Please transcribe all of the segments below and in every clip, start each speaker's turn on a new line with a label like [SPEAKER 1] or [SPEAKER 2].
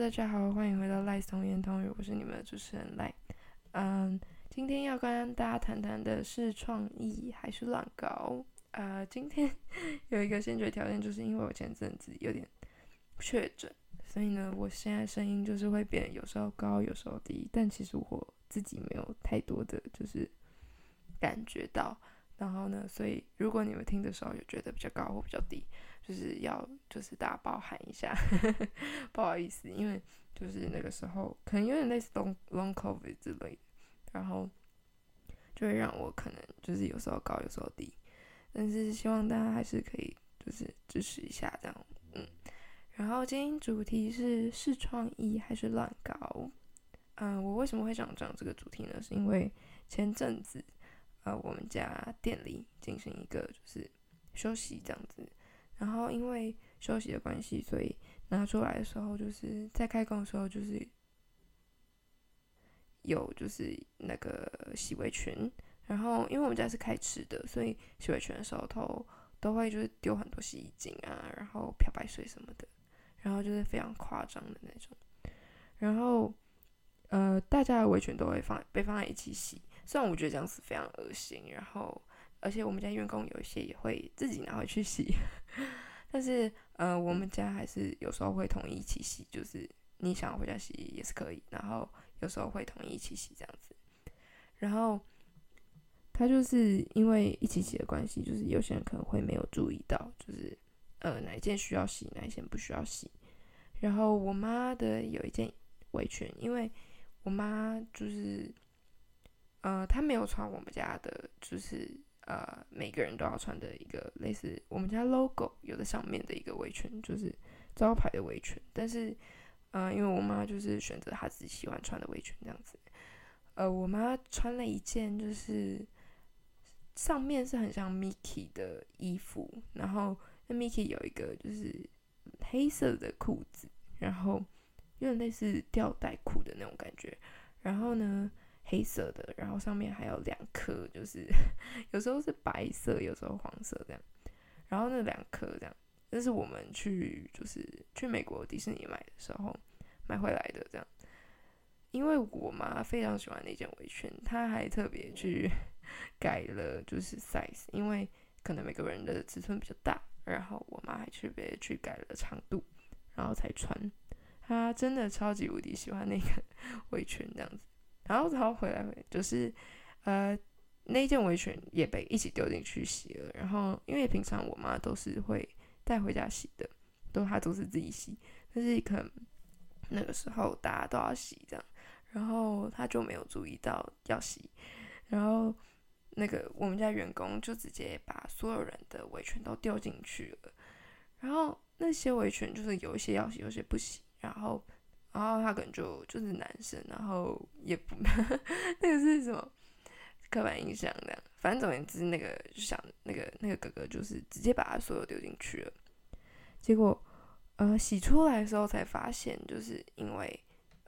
[SPEAKER 1] 大家好，欢迎回到赖松言通语，我是你们的主持人赖。嗯，今天要跟大家谈谈的是创意还是乱搞？呃，今天 有一个先决条件，就是因为我前阵子有点确诊，所以呢，我现在声音就是会变，有时候高，有时候低。但其实我自己没有太多的就是感觉到。然后呢，所以如果你们听的时候有觉得比较高或比较低，就是要就是大家包涵一下，不好意思，因为就是那个时候可能有点类似 long long covid 之类的，然后就会让我可能就是有时候高有时候低，但是希望大家还是可以就是支持一下这样，嗯。然后今天主题是是创意还是乱搞？嗯，我为什么会想讲这个主题呢？是因为前阵子。呃，我们家店里进行一个就是休息这样子，然后因为休息的关系，所以拿出来的时候，就是在开工的时候，就是有就是那个洗围裙，然后因为我们家是开吃的，所以洗围裙的时候都都会就是丢很多洗衣精啊，然后漂白水什么的，然后就是非常夸张的那种，然后呃，大家的围裙都会放被放在一起洗。虽然我觉得这样子非常恶心，然后而且我们家员工有一些也会自己拿回去洗，但是呃，我们家还是有时候会统一一起洗，就是你想要回家洗也是可以，然后有时候会统一一起洗这样子。然后他就是因为一起洗的关系，就是有些人可能会没有注意到，就是呃哪一件需要洗，哪一件不需要洗。然后我妈的有一件围裙，因为我妈就是。呃，他没有穿我们家的，就是呃，每个人都要穿的一个类似我们家 logo 有的上面的一个围裙，就是招牌的围裙。但是，呃，因为我妈就是选择她自己喜欢穿的围裙这样子。呃，我妈穿了一件就是上面是很像 Mickey 的衣服，然后那 Mickey 有一个就是黑色的裤子，然后有点类似吊带裤的那种感觉。然后呢？黑色的，然后上面还有两颗，就是 有时候是白色，有时候黄色这样。然后那两颗这样，那是我们去就是去美国迪士尼买的时候买回来的这样。因为我妈非常喜欢那件围裙，她还特别去 改了就是 size，因为可能每个人的尺寸比较大，然后我妈还特别去改了长度，然后才穿。她真的超级无敌喜欢那个 围裙这样子。然后，然后回来，就是，呃，那件围裙也被一起丢进去洗了。然后，因为平常我妈都是会带回家洗的，都她都是自己洗。但是可能那个时候大家都要洗这样，然后她就没有注意到要洗。然后那个我们家员工就直接把所有人的围裙都丢进去了。然后那些围裙就是有一些要洗，有些不洗。然后。然后他可能就就是男生，然后也不 那个是什么刻板印象这样。反正总而言之，那个想那个那个哥哥就是直接把他所有丢进去了。结果呃洗出来的时候才发现，就是因为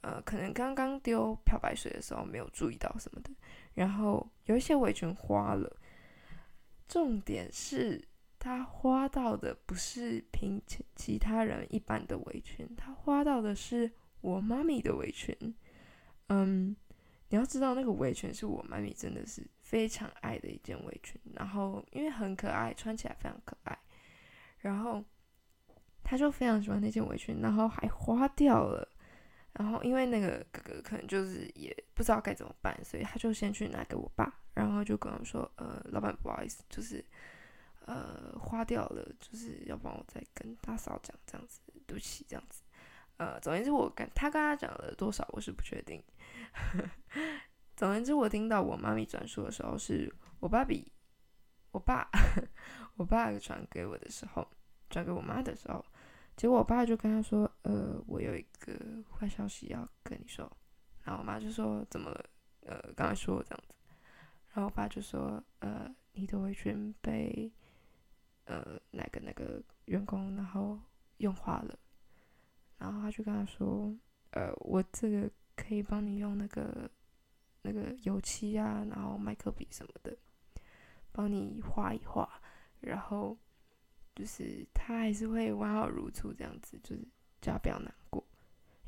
[SPEAKER 1] 呃可能刚刚丢漂白水的时候没有注意到什么的，然后有一些围裙花了。重点是他花到的不是平其其他人一般的围裙，他花到的是。我妈咪的围裙，嗯，你要知道那个围裙是我妈咪真的是非常爱的一件围裙，然后因为很可爱，穿起来非常可爱，然后他就非常喜欢那件围裙，然后还花掉了，然后因为那个哥哥可能就是也不知道该怎么办，所以他就先去拿给我爸，然后就跟我说，呃，老板不好意思，就是呃花掉了，就是要帮我再跟大嫂讲这样子，对不起这样子。呃，总而言之，我跟他跟他讲了多少，我是不确定。总而言之，我听到我妈咪转述的时候，是我爸比我爸，我爸传给我的时候，转给我妈的时候，结果我爸就跟他说：“呃，我有一个坏消息要跟你说。”然后我妈就说：“怎么了？”呃，刚才说这样子，然后我爸就说：“呃，你的围裙被呃哪个哪个员工然后用花了。”然后他就跟他说：“呃，我这个可以帮你用那个那个油漆啊，然后麦克笔什么的，帮你画一画。然后就是他还是会完好如初这样子，就是叫他不要难过。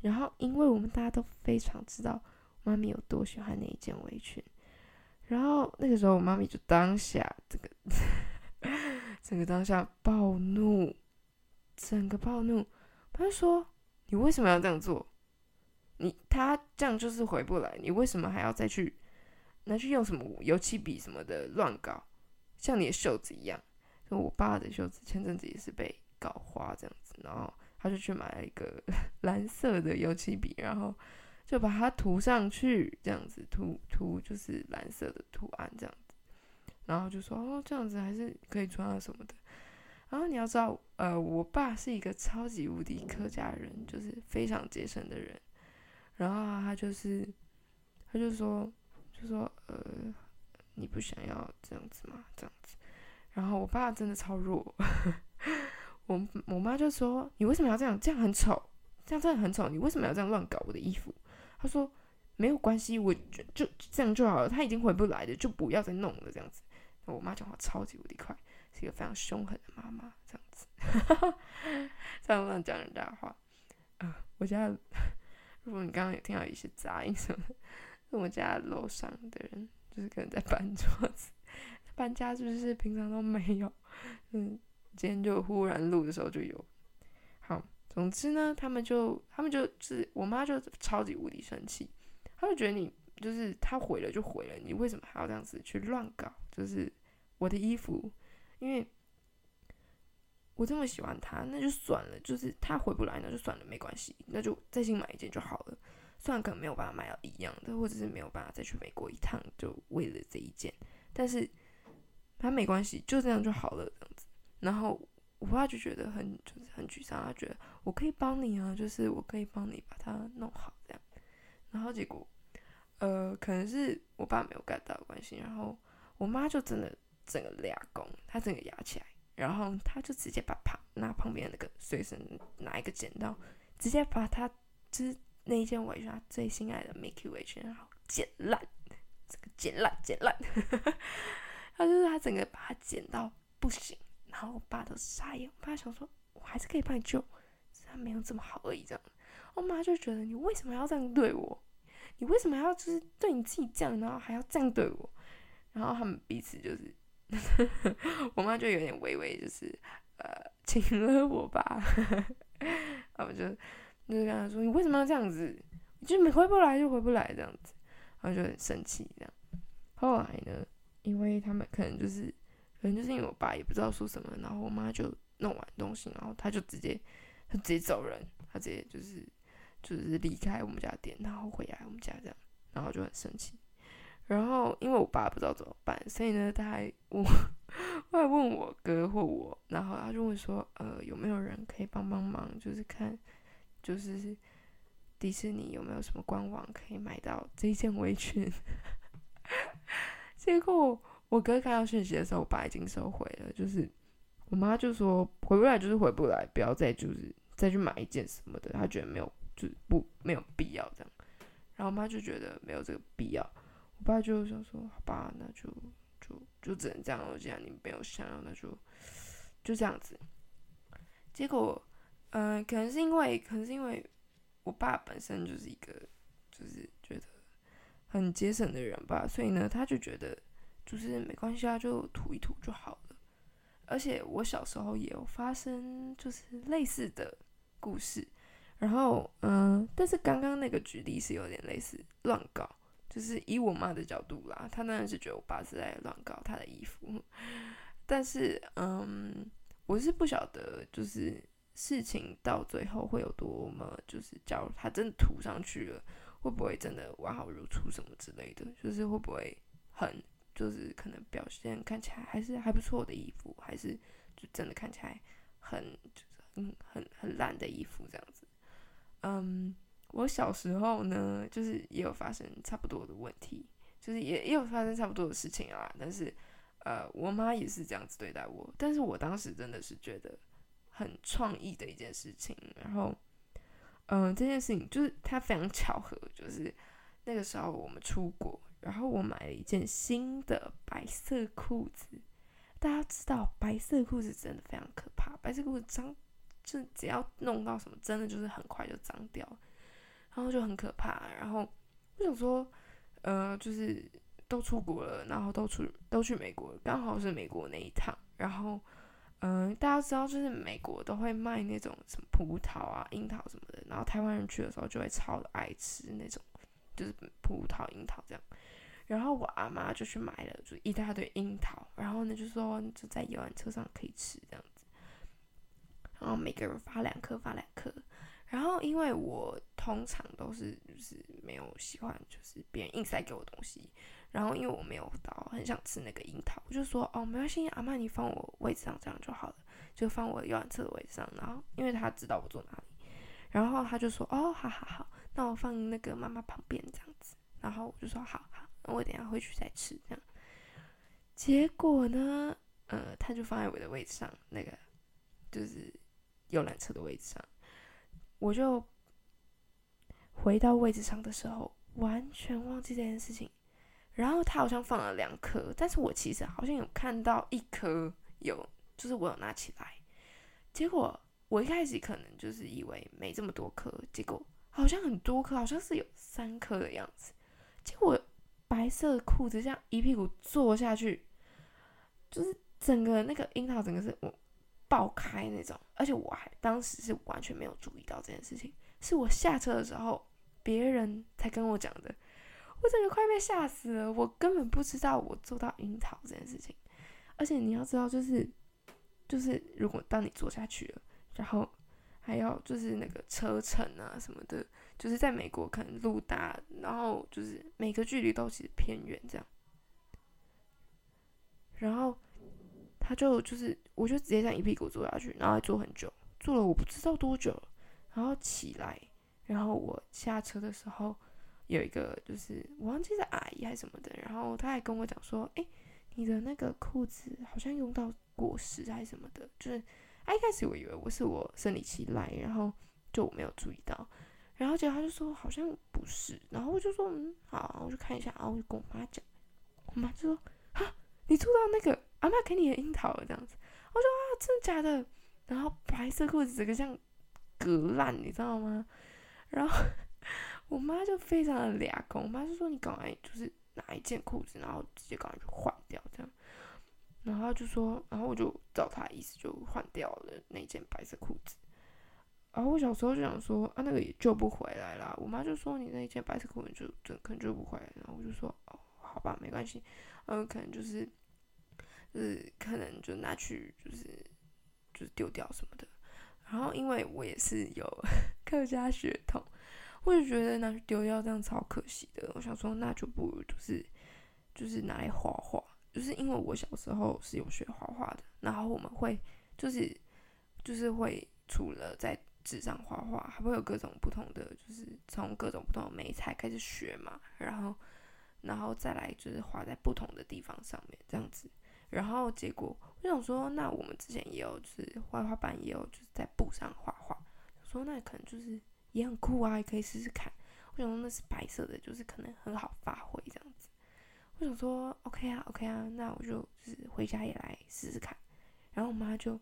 [SPEAKER 1] 然后因为我们大家都非常知道妈咪有多喜欢那一件围裙，然后那个时候我妈咪就当下这个 整个当下暴怒，整个暴怒，她就说：“你为什么要这样做？你他这样就是回不来，你为什么还要再去拿去用什么油漆笔什么的乱搞？像你的袖子一样，就我爸的袖子前阵子也是被搞花这样子，然后。”他就去买了一个 蓝色的油漆笔，然后就把它涂上去，这样子涂涂就是蓝色的图案这样子，然后就说哦这样子还是可以穿啊什么的。然后你要知道，呃，我爸是一个超级无敌客家人，就是非常节省的人。然后他就是他就说就说呃你不想要这样子吗？这样子。然后我爸真的超弱。我我妈就说：“你为什么要这样？这样很丑，这样真的很丑。你为什么要这样乱搞我的衣服？”她说：“没有关系，我就就这样就好了。他已经回不来的，就不要再弄了。”这样子，我妈讲话超级无敌快，是一个非常凶狠的妈妈。这样子，这样乱讲人家话。啊，我家 如果你刚刚有听到一些杂音什么的，我家楼上的人就是可能在搬桌子，搬家是不是平常都没有？嗯。今天就忽然录的时候就有，好，总之呢，他们就他们就是我妈就超级无敌生气，她就觉得你就是他毁了就毁了，你为什么还要这样子去乱搞？就是我的衣服，因为我这么喜欢他，那就算了，就是他回不来那就算了，没关系，那就再新买一件就好了。虽然可能没有办法买到一样的，或者是没有办法再去美国一趟，就为了这一件，但是他没关系，就这样就好了，这样子。然后我爸就觉得很就是很沮丧，他觉得我可以帮你啊，就是我可以帮你把它弄好这样。然后结果，呃，可能是我爸没有 get 到关系，然后我妈就真的整个俩工，他整个压起来，然后他就直接把旁拿旁边那个随身拿一个剪刀，直接把他就是那一件围裙，他最心爱的 Mickey 围裙，然后剪烂，这个剪烂剪烂，他就是他整个把它剪到不行。然后我爸都傻眼，我爸想说，我还是可以帮你救，只是没有这么好而已。这样，我妈就觉得你为什么要这样对我？你为什么要就是对你自己这样，然后还要这样对我？然后他们彼此就是，我妈就有点微微就是呃 亲了我爸，然后就就是跟他说，你为什么要这样子？就没回不来就回不来这样子，然后就很生气这样。后来呢，因为他们可能就是。可能就是因为我爸也不知道说什么，然后我妈就弄完东西，然后他就直接他直接走人，他直接就是就是离开我们家店，然后回来我们家这样，然后就很生气。然后因为我爸不知道怎么办，所以呢他还问，我还问我哥或我，然后他就问说，呃，有没有人可以帮帮忙，就是看就是迪士尼有没有什么官网可以买到这件围裙。结果。我哥看到讯息的时候，我爸已经收回了。就是我妈就说回不来就是回不来，不要再就是再去买一件什么的。他觉得没有，就是不没有必要这样。然后我妈就觉得没有这个必要。爸就想说好吧，那就就就只能这样了。既然你没有想要，那就就这样子。结果，嗯，可能是因为可能是因为我爸本身就是一个就是觉得很节省的人吧，所以呢，他就觉得。就是没关系啊，就涂一涂就好了。而且我小时候也有发生就是类似的故事，然后嗯，但是刚刚那个举例是有点类似乱搞，就是以我妈的角度啦，她当然是觉得我爸是在乱搞她的衣服。但是嗯，我是不晓得就是事情到最后会有多么，就是假如他真的涂上去了，会不会真的完好如初什么之类的，就是会不会很。就是可能表现看起来还是还不错的衣服，还是就真的看起来很就是很很很烂的衣服这样子。嗯，我小时候呢，就是也有发生差不多的问题，就是也也有发生差不多的事情啊。但是呃，我妈也是这样子对待我，但是我当时真的是觉得很创意的一件事情。然后嗯，这件事情就是它非常巧合，就是那个时候我们出国。然后我买了一件新的白色裤子，大家知道白色裤子真的非常可怕，白色裤子脏，就只要弄到什么，真的就是很快就脏掉。然后就很可怕。然后我想说，呃，就是都出国了，然后都出都去美国，刚好是美国那一趟。然后，嗯，大家知道，就是美国都会卖那种什么葡萄啊、樱桃什么的，然后台湾人去的时候就会超爱吃那种，就是葡萄、樱桃这样。然后我阿妈就去买了，就一大堆樱桃，然后呢就说就在游览车上可以吃这样子，然后每个人发两颗，发两颗。然后因为我通常都是就是没有喜欢就是别人硬塞给我东西，然后因为我没有到很想吃那个樱桃，我就说哦没关系，阿妈你放我位置上这样就好了，就放我游览车的位置上。然后因为他知道我坐哪里，然后他就说哦好好好，那我放那个妈妈旁边这样子。然后我就说好好。那我等下回去再吃，这样。结果呢，呃，他就放在我的位置上，那个就是游览车的位置上。我就回到位置上的时候，完全忘记这件事情。然后他好像放了两颗，但是我其实好像有看到一颗有，就是我有拿起来。结果我一开始可能就是以为没这么多颗，结果好像很多颗，好像是有三颗的样子。结果。白色裤子这样一屁股坐下去，就是整个那个樱桃整个是我爆开那种，而且我还当时是完全没有注意到这件事情，是我下车的时候别人才跟我讲的，我整个快被吓死了，我根本不知道我做到樱桃这件事情，而且你要知道就是就是如果当你坐下去了，然后。还要就是那个车程啊什么的，就是在美国可能路大，然后就是每个距离都其实偏远这样。然后他就就是，我就直接这样一屁股坐下去，然后坐很久，坐了我不知道多久，然后起来，然后我下车的时候有一个就是我忘记是阿姨还是什么的，然后他还跟我讲说：“哎，你的那个裤子好像用到果实还是什么的，就是。”他一开始我以为我是我生理期来，然后就我没有注意到，然后结果他就说好像不是，然后我就说嗯好，我就看一下，然后我就跟我妈讲，我妈就说哈，你坐到那个阿妈给你的樱桃了这样子，我说啊真的假的？然后白色裤子整个像割烂，你知道吗？然后 我妈就非常的俩公，我妈就说你赶快就是拿一件裤子，然后直接赶快去换掉这样。然后就说，然后我就照她意思就换掉了那件白色裤子。然后我小时候就想说，啊，那个也救不回来啦。我妈就说，你那件白色裤子就就可能救不回来。然后我就说，哦，好吧，没关系，嗯，可能就是，就是可能就拿去就是就是丢掉什么的。然后因为我也是有 客家血统，我就觉得拿去丢掉这样超可惜的。我想说，那就不如就是就是拿来画画。就是因为我小时候是有学画画的，然后我们会就是就是会除了在纸上画画，还会有各种不同的，就是从各种不同的媒材开始学嘛，然后然后再来就是画在不同的地方上面这样子，然后结果我想说，那我们之前也有就是画画班也有就是在布上画画，说那可能就是也很酷啊，也可以试试看。我想说那是白色的，就是可能很好发挥这样子。我想说，OK 啊，OK 啊，那我就就是回家也来试试看。然后我妈就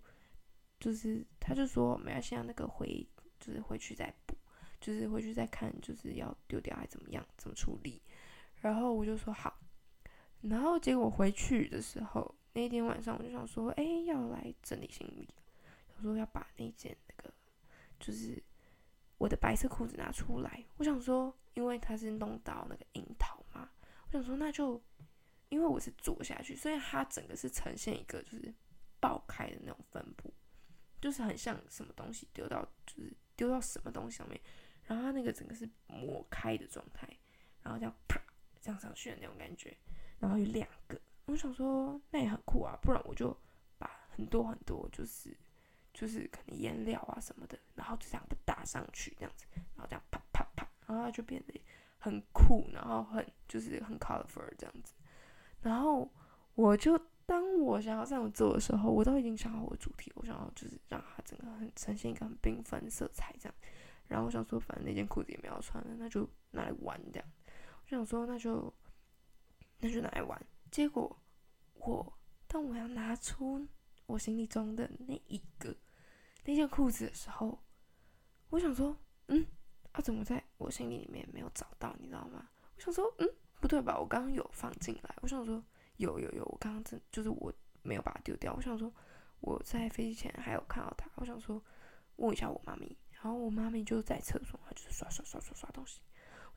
[SPEAKER 1] 就是她就说没关系啊，那个回就是回去再补，就是回去再看，就是要丢掉还怎么样，怎么处理。然后我就说好。然后结果回去的时候，那天晚上我就想说，哎，要来整理行李，我说要把那件那个就是我的白色裤子拿出来。我想说，因为它是弄到那个樱桃嘛。我想说，那就因为我是坐下去，所以它整个是呈现一个就是爆开的那种分布，就是很像什么东西丢到就是丢到什么东西上面，然后它那个整个是磨开的状态，然后这样啪这样上去的那种感觉，然后有两个，我想说那也很酷啊，不然我就把很多很多就是就是可能颜料啊什么的，然后就这样打上去这样子，然后这样啪啪啪，然后它就变得。很酷，然后很就是很 colorful 这样子，然后我就当我想要这样做的时候，我都已经想好我的主题，我想要就是让它整个很呈现一个很缤纷色彩这样，然后我想说，反正那件裤子也没有穿了，那就拿来玩这样，我想说那就那就拿来玩，结果我当我要拿出我行李中的那一个那件裤子的时候，我想说，嗯。啊，怎么在我行李里面没有找到，你知道吗？我想说，嗯，不对吧？我刚刚有放进来。我想说，有有有，我刚刚真就是我没有把它丢掉。我想说，我在飞机前还有看到它。我想说，问一下我妈咪。然后我妈咪就在厕所，她就是刷刷刷刷刷东西。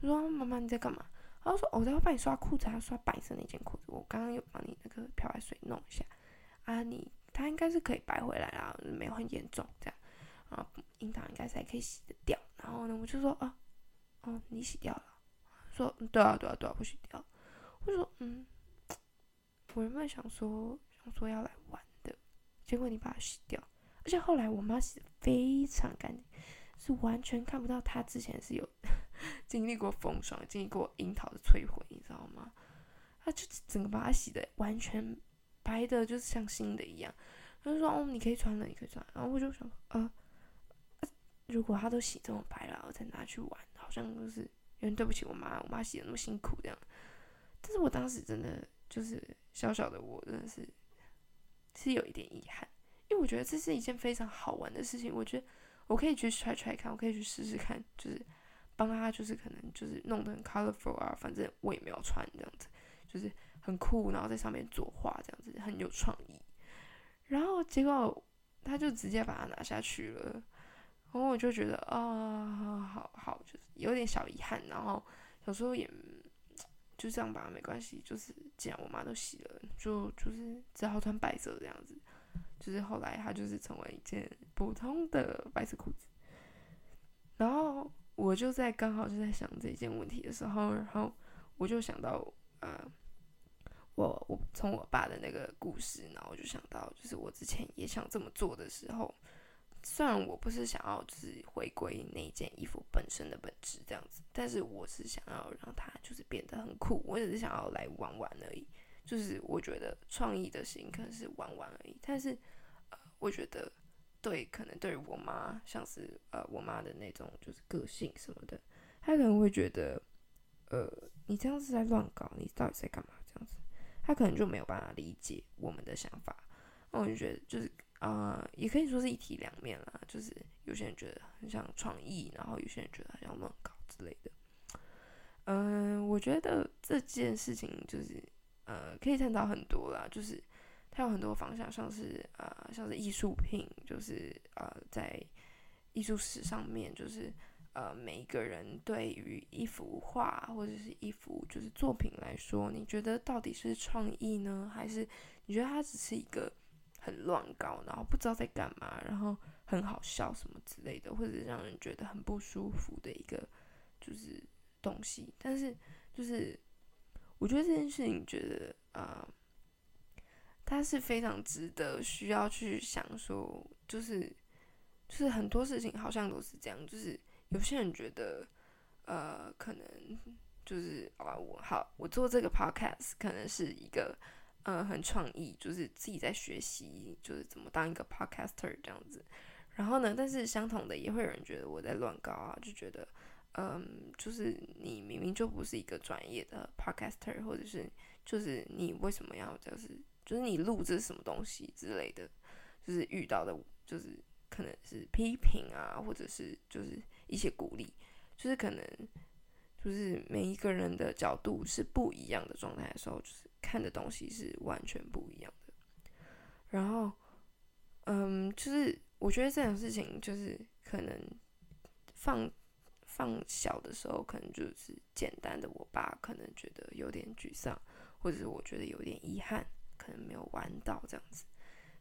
[SPEAKER 1] 我说妈妈你在干嘛？然后说我在帮你刷裤子，还要刷白色那件裤子。我刚刚有帮你那个漂白水弄一下啊，你它应该是可以白回来啦，没有很严重这样啊，樱桃应该是还可以洗得掉。然后呢，我就说啊，哦你洗掉了？说对啊对啊对啊，我洗掉。我说嗯，我原本想说想说要来玩的，结果你把它洗掉，而且后来我妈洗的非常干净。是完全看不到它之前是有 经历过风霜、经历过樱桃的摧毁，你知道吗？他就整个把它洗的完全白的，就是像新的一样。他就说：“哦，你可以穿了，你可以穿。”然后我就想：“呃，如果他都洗这么白了，我再拿去玩，好像就是有点对不起我妈，我妈洗的那么辛苦这样。”但是我当时真的就是小小的我，真的是是有一点遗憾，因为我觉得这是一件非常好玩的事情，我觉得。我可以去 try try 看，我可以去试试看，就是帮他，就是可能就是弄得很 colorful 啊，反正我也没有穿这样子，就是很酷，然后在上面作画这样子，很有创意。然后结果他就直接把它拿下去了，然后我就觉得啊，好好，就是有点小遗憾。然后有时候也就这样吧，没关系，就是既然我妈都洗了，就就是只好穿白色这样子。就是后来它就是成为一件普通的白色裤子，然后我就在刚好就在想这件问题的时候，然后我就想到呃，我我从我爸的那个故事，然后我就想到就是我之前也想这么做的时候，虽然我不是想要就是回归那件衣服本身的本质这样子，但是我是想要让它就是变得很酷，我只是想要来玩玩而已，就是我觉得创意的心可能是玩玩而已，但是呃。我觉得，对，可能对于我妈，像是呃我妈的那种就是个性什么的，她可能会觉得，呃，你这样子在乱搞，你到底在干嘛？这样子，她可能就没有办法理解我们的想法。那我就觉得，就是啊，也可以说是一体两面啦。就是有些人觉得很像创意，然后有些人觉得很像乱搞之类的。嗯，我觉得这件事情就是呃，可以探讨很多啦，就是。它有很多方向，像是呃，像是艺术品，就是呃，在艺术史上面，就是呃，每一个人对于一幅画或者是一幅就是作品来说，你觉得到底是创意呢，还是你觉得它只是一个很乱搞，然后不知道在干嘛，然后很好笑什么之类的，或者让人觉得很不舒服的一个就是东西？但是就是我觉得这件事情，觉得啊。它是非常值得需要去想说，就是就是很多事情好像都是这样，就是有些人觉得，呃，可能就是啊，我好，我做这个 podcast 可能是一个呃很创意，就是自己在学习，就是怎么当一个 podcaster 这样子。然后呢，但是相同的也会有人觉得我在乱搞啊，就觉得，嗯，就是你明明就不是一个专业的 podcaster，或者是就是你为什么要就是。就是你录这什么东西之类的，就是遇到的，就是可能是批评啊，或者是就是一些鼓励，就是可能就是每一个人的角度是不一样的状态的时候，就是看的东西是完全不一样的。然后，嗯，就是我觉得这种事情就是可能放放小的时候，可能就是简单的，我爸可能觉得有点沮丧，或者是我觉得有点遗憾。可能没有玩到这样子，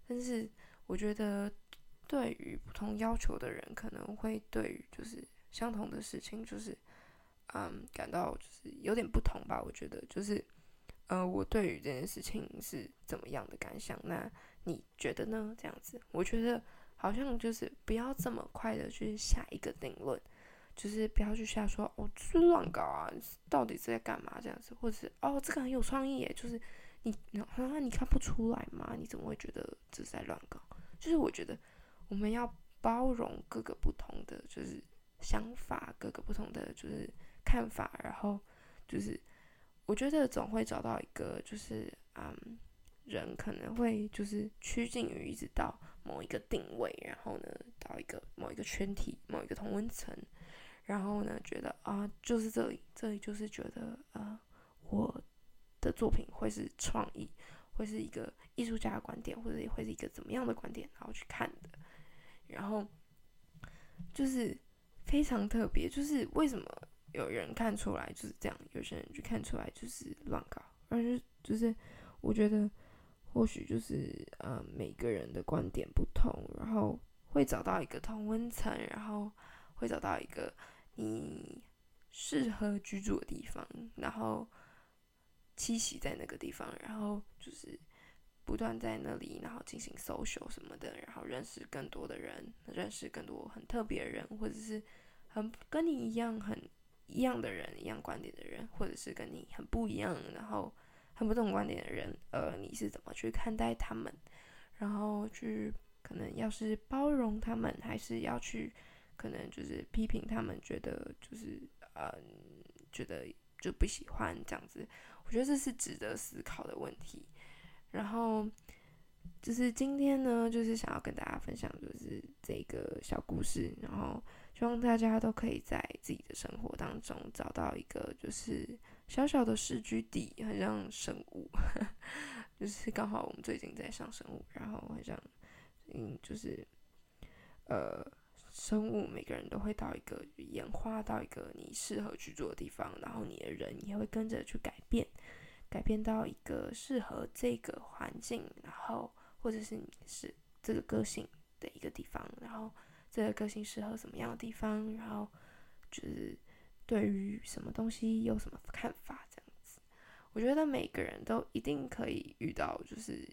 [SPEAKER 1] 但是我觉得对于不同要求的人，可能会对于就是相同的事情，就是嗯感到就是有点不同吧。我觉得就是呃，我对于这件事情是怎么样的感想？那你觉得呢？这样子，我觉得好像就是不要这么快的去下一个定论，就是不要去瞎说哦，是乱搞啊，到底是在干嘛这样子，或者是哦，这个很有创意耶，就是。你啊，你看不出来吗？你怎么会觉得这是在乱搞？就是我觉得我们要包容各个不同的就是想法，各个不同的就是看法，然后就是我觉得总会找到一个就是嗯，人可能会就是趋近于一直到某一个定位，然后呢到一个某一个圈体、某一个同温层，然后呢，觉得啊，就是这里，这里就是觉得呃，我的作品会是创意，会是一个艺术家的观点，或者会是一个怎么样的观点，然后去看的。然后就是非常特别，就是为什么有人看出来就是这样，有些人就看出来就是乱搞，而是就是我觉得或许就是呃每个人的观点不同，然后会找到一个同温层，然后会找到一个。你适合居住的地方，然后栖息在那个地方，然后就是不断在那里，然后进行 social 什么的，然后认识更多的人，认识更多很特别的人，或者是很跟你一样很一样的人，一样观点的人，或者是跟你很不一样，然后很不同观点的人，呃，你是怎么去看待他们？然后去可能要是包容他们，还是要去？可能就是批评他们，觉得就是呃，觉得就不喜欢这样子。我觉得这是值得思考的问题。然后就是今天呢，就是想要跟大家分享，就是这个小故事。然后希望大家都可以在自己的生活当中找到一个就是小小的市居地，很像生物，就是刚好我们最近在上生物，然后好像嗯，就是呃。生物每个人都会到一个演化到一个你适合去做的地方，然后你的人也会跟着去改变，改变到一个适合这个环境，然后或者是你是这个个性的一个地方，然后这个个性适合什么样的地方，然后就是对于什么东西有什么看法这样子。我觉得每个人都一定可以遇到，就是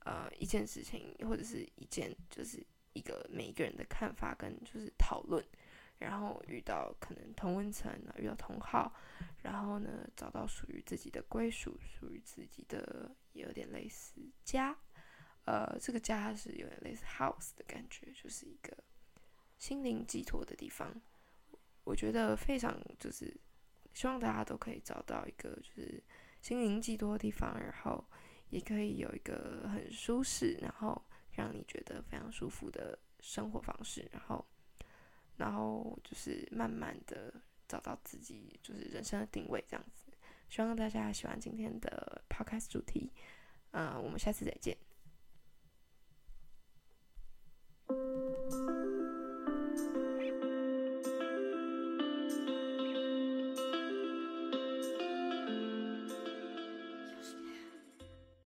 [SPEAKER 1] 呃一件事情或者是一件就是。一个每一个人的看法跟就是讨论，然后遇到可能同温层，遇到同好，然后呢找到属于自己的归属，属于自己的也有点类似家，呃，这个家是有点类似 house 的感觉，就是一个心灵寄托的地方。我觉得非常就是希望大家都可以找到一个就是心灵寄托的地方，然后也可以有一个很舒适，然后。让你觉得非常舒服的生活方式，然后，然后就是慢慢的找到自己就是人生的定位，这样子。希望大家喜欢今天的 podcast 主题，嗯，我们下次再见。